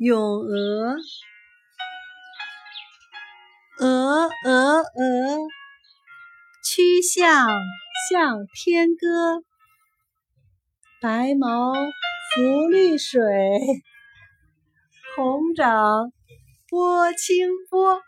咏鹅鹅鹅鹅曲项向天歌。白毛浮绿水红掌拨清波。